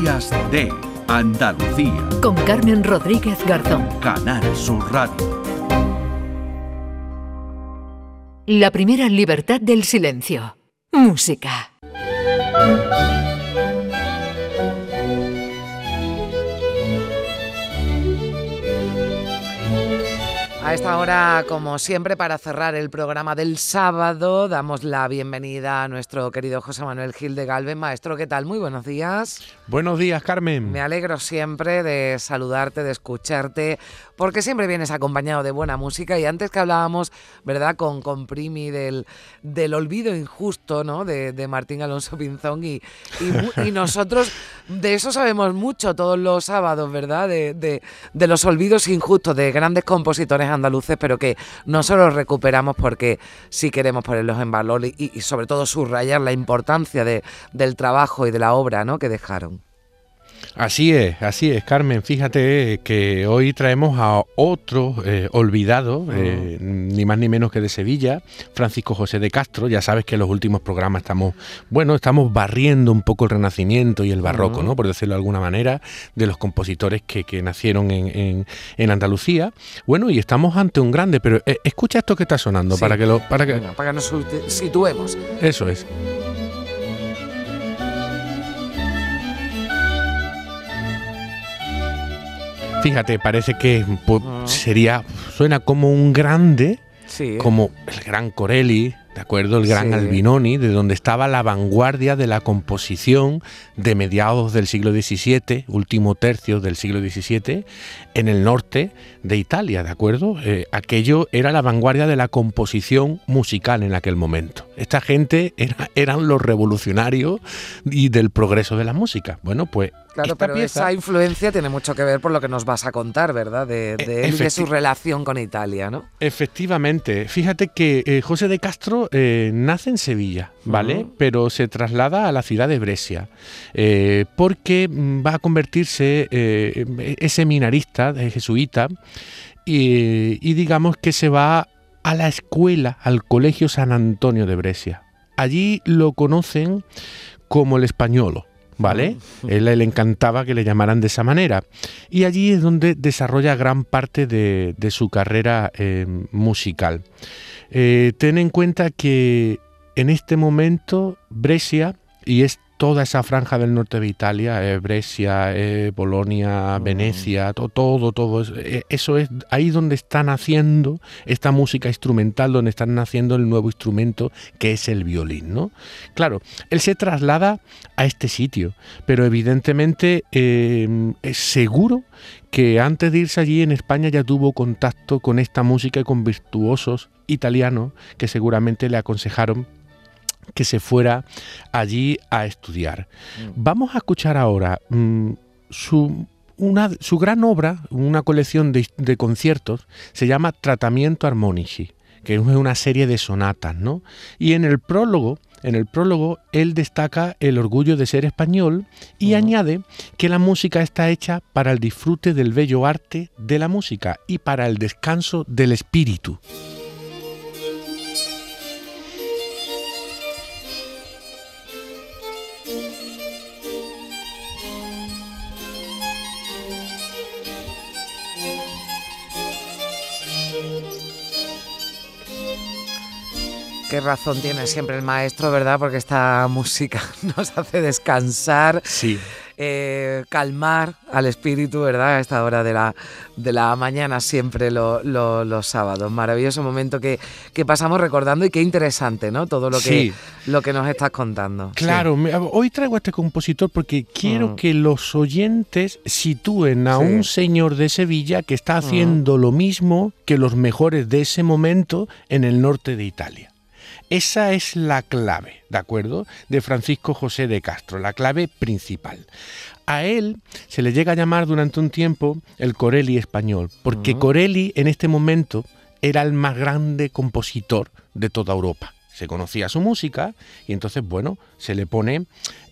Días de Andalucía. Con Carmen Rodríguez Garzón. Canal Sur Radio. La primera libertad del silencio. Música. A esta hora, como siempre, para cerrar el programa del sábado, damos la bienvenida a nuestro querido José Manuel Gil de Galvez. Maestro, ¿qué tal? Muy buenos días. Buenos días, Carmen. Me alegro siempre de saludarte, de escucharte, porque siempre vienes acompañado de buena música. Y antes que hablábamos, ¿verdad?, con, con Primi del, del olvido injusto, ¿no?, de, Martín Alonso Pinzón. Y, y, nosotros de eso sabemos mucho todos los sábados, ¿verdad?, de, de, de los olvidos injustos de grandes compositores andaluces, pero que no solo recuperamos porque sí queremos ponerlos en valor y, sobre todo subrayar la importancia de, del trabajo y de la obra ¿no? que dejaron. Así es, así es, Carmen. Fíjate que hoy traemos a otro eh, olvidado, eh, ni más ni menos que de Sevilla, Francisco José de Castro. Ya sabes que en los últimos programas estamos, bueno, estamos barriendo un poco el Renacimiento y el Barroco, ¿no? Por decirlo de alguna manera, de los compositores que, nacieron en, Andalucía. Bueno, y estamos ante un grande, pero eh, escucha esto que está sonando para que lo, para que, para que nos situemos. Eso es. Fíjate, parece que sería, suena como un grande, como el gran Corelli, ¿de acuerdo? El gran Albinoni, de donde estaba la vanguardia de la composición de mediados del siglo XVII, último tercio del siglo XVII, en el norte de Italia, ¿de acuerdo? Eh, aquello era la vanguardia de la composición musical en aquel momento. Esta gente eran los revolucionarios y del progreso de la música. Bueno, pues Claro, pero esa influencia tiene mucho que ver por lo que nos vas a contar, ¿verdad? De, de él, de su relación con Italia, ¿no? Efectivamente. Fíjate que eh, José de Castro eh, nace en Sevilla, ¿vale? Pero se traslada a la ciudad de Brescia, eh, porque mm, va a convertirse, es seminarista, jesuita, y, y digamos que se va a la escuela, al Colegio San Antonio de Brescia. Allí lo conocen como el españolo. ¿vale? Él le encantaba que le llamaran de esa manera. Y allí es donde desarrolla gran parte de, su carrera eh, musical. Eh, ten en cuenta que en este momento Brescia, y es toda esa franja del norte de Italia, eh, Brescia, eh, Bolonia, Venecia, todo, todo, eh, eso es ahí donde están haciendo esta música instrumental, donde están naciendo el nuevo instrumento que es el violín, ¿no? Claro, él se traslada a este sitio, pero evidentemente es seguro que antes de irse allí en España ya tuvo contacto con esta música y con virtuosos italianos que seguramente le aconsejaron que se fuera allí a estudiar. Mm. Vamos a escuchar ahora mm, su, una, su gran obra, una colección de, conciertos, se llama Tratamiento Armonici, que es una serie de sonatas, ¿no? Y en el prólogo, en el prólogo, él destaca el orgullo de ser español y añade que la música está hecha para el disfrute del bello arte de la música y para el descanso del espíritu. Qué razón tiene siempre el maestro, ¿verdad? Porque esta música nos hace descansar. Sí. Eh, calmar al espíritu, ¿verdad? A esta hora de la, de la mañana, siempre los sábados. Maravilloso momento que, que, pasamos recordando y qué interesante, ¿no? Todo lo que, lo que nos estás contando. Claro, hoy traigo a este compositor porque quiero mm. que los oyentes sitúen a un señor de Sevilla que está haciendo mm. lo mismo que los mejores de ese momento en el norte de Italia. Esa es la clave, ¿de acuerdo? De Francisco José de Castro, la clave principal. A él se le llega a llamar durante un tiempo el Corelli español, porque Corelli en este momento era el más grande compositor de toda Europa. Se conocía su música y entonces, bueno, se le pone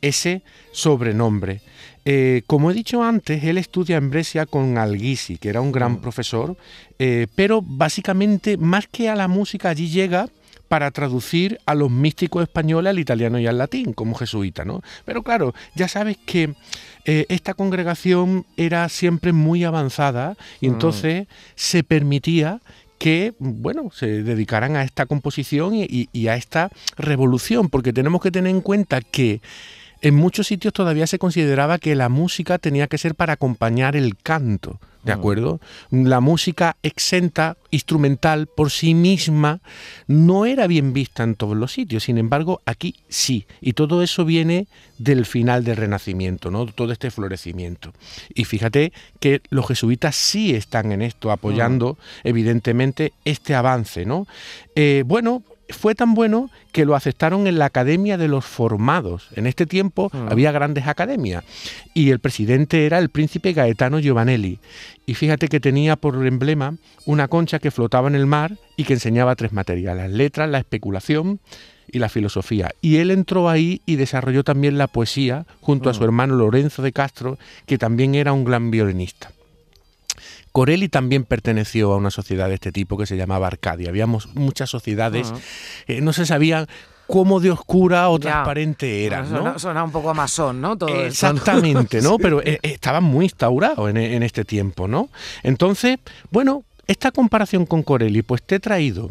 ese sobrenombre. Eh, como he dicho antes, él estudia en Brescia con Alghisi, que era un gran profesor, eh, pero básicamente más que a la música allí llega para traducir a los místicos españoles al italiano y al latín, como jesuita, ¿no? Pero claro, ya sabes que eh, esta congregación era siempre muy avanzada y mm. entonces se permitía que, bueno, se dedicaran a esta composición y, a esta revolución, porque tenemos que tener en cuenta que en muchos sitios todavía se consideraba que la música tenía que ser para acompañar el canto. ¿De acuerdo? La música exenta, instrumental, por sí misma, no era bien vista en todos los sitios. Sin embargo, aquí sí. Y todo eso viene del final del Renacimiento, ¿no? Todo este florecimiento. Y fíjate que los jesuitas sí están en esto, apoyando, evidentemente, este avance, ¿no? Eh, bueno, fue tan bueno que lo aceptaron en la Academia de los Formados. En este tiempo mm. había grandes academias y el presidente era el príncipe Gaetano Giovanelli. Y fíjate que tenía por emblema una concha que flotaba en el mar y que enseñaba tres materias, las letras, la especulación y la filosofía. Y él entró ahí y desarrolló también la poesía junto a su mm. hermano Lorenzo de Castro, que también era un gran violinista. Corelli también perteneció a una sociedad de este tipo que se llamaba Arcadia. Habíamos muchas sociedades, eh, no se sabía cómo de oscura o transparente era. ¿no? Suena, un poco a masón, ¿no? Todo Exactamente, ¿no? Pero eh, estaba muy instaurado en, en, este tiempo, ¿no? Entonces, bueno, esta comparación con Corelli, pues te he traído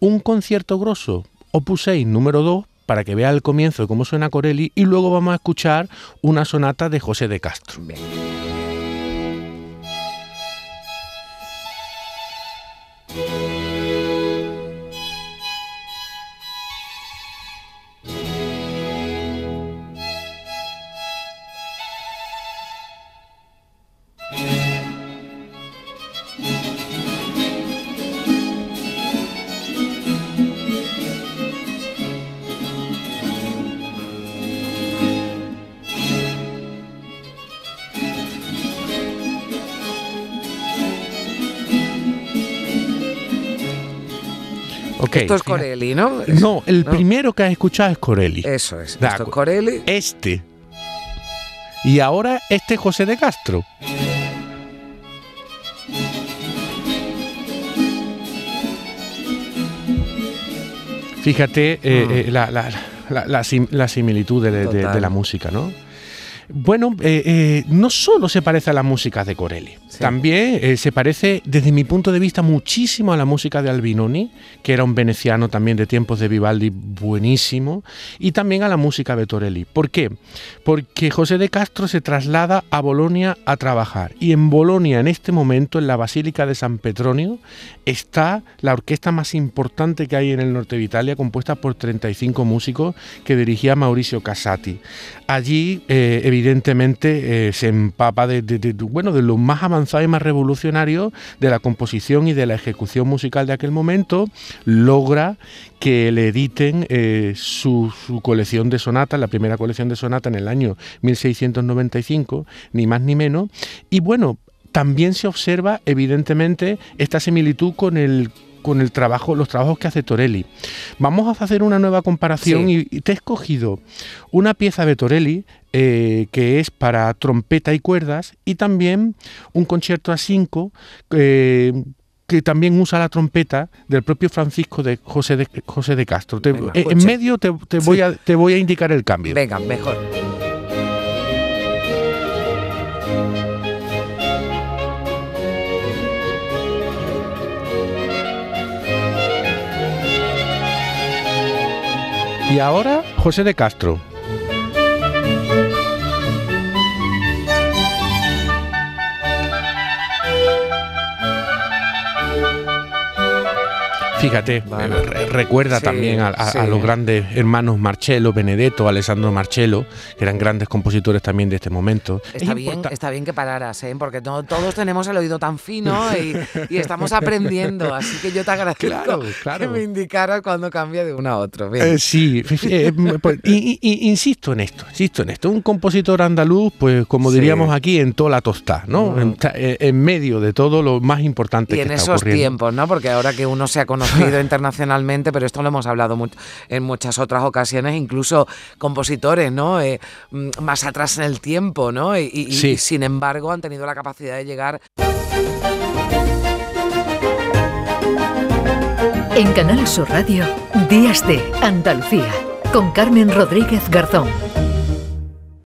un concierto grosso, Opus 6, número 2, para que vea el comienzo de cómo suena Corelli, y luego vamos a escuchar una sonata de José de Castro. Esto es Corelli, ¿no? No, el primero que has escuchado es Corelli. Eso es. Esto es Corelli. Este. Y ahora este José de Castro. Fíjate eh, mm. eh, la, similitud de, la música, ¿no? Bueno, eh, no solo se parece a la música de Corelli, también eh, se parece, desde mi punto de vista, muchísimo a la música de Albinoni, que era un veneciano también de tiempos de Vivaldi buenísimo, y también a la música de Torelli. ¿Por qué? Porque José de Castro se traslada a Bolonia a trabajar. Y en Bolonia, en este momento, en la Basílica de San Petronio, está la orquesta más importante que hay en el norte de Italia, compuesta por 35 músicos que dirigía Mauricio Casati. Allí, eh, evidentemente, eh, se empapa de, bueno, de lo más avanzado y más revolucionario de la composición y de la ejecución musical de aquel momento, logra que le editen eh, su, colección de sonatas, la primera colección de sonatas en el año 1695, ni más ni menos. Y bueno, también se observa evidentemente esta similitud con el con el trabajo, los trabajos que hace Torelli. Vamos a hacer una nueva comparación y, te he escogido una pieza de Torelli eh, que es para trompeta y cuerdas y también un concierto a cinco eh, que también usa la trompeta del propio Francisco de José de, José de Castro. En medio te, voy a, te voy a indicar el cambio. Venga, mejor. Y ahora José de Castro. Fíjate, eh, recuerda también a, los grandes hermanos Marcello, Benedetto, Alessandro Marcello, que eran grandes compositores también de este momento. Está, bien, está bien que pararas, ¿eh? porque todos tenemos el oído tan fino y, estamos aprendiendo, así que yo te agradezco que me indicaras cuando cambia de uno a otro. Eh, sí, eh, pues, insisto en esto, insisto en esto. Un compositor andaluz, pues como diríamos aquí, en toda la tostada, ¿no? En, medio de todo lo más importante y en esos tiempos, ¿no? Porque ahora que uno se ha conocido internacionalmente, pero esto lo hemos hablado en muchas otras ocasiones, incluso compositores, ¿no? Eh, mm, más atrás en el tiempo, ¿no? y sin embargo han tenido la capacidad de llegar En Canal Sur Radio, Días de Andalucía, con Carmen Rodríguez Garzón.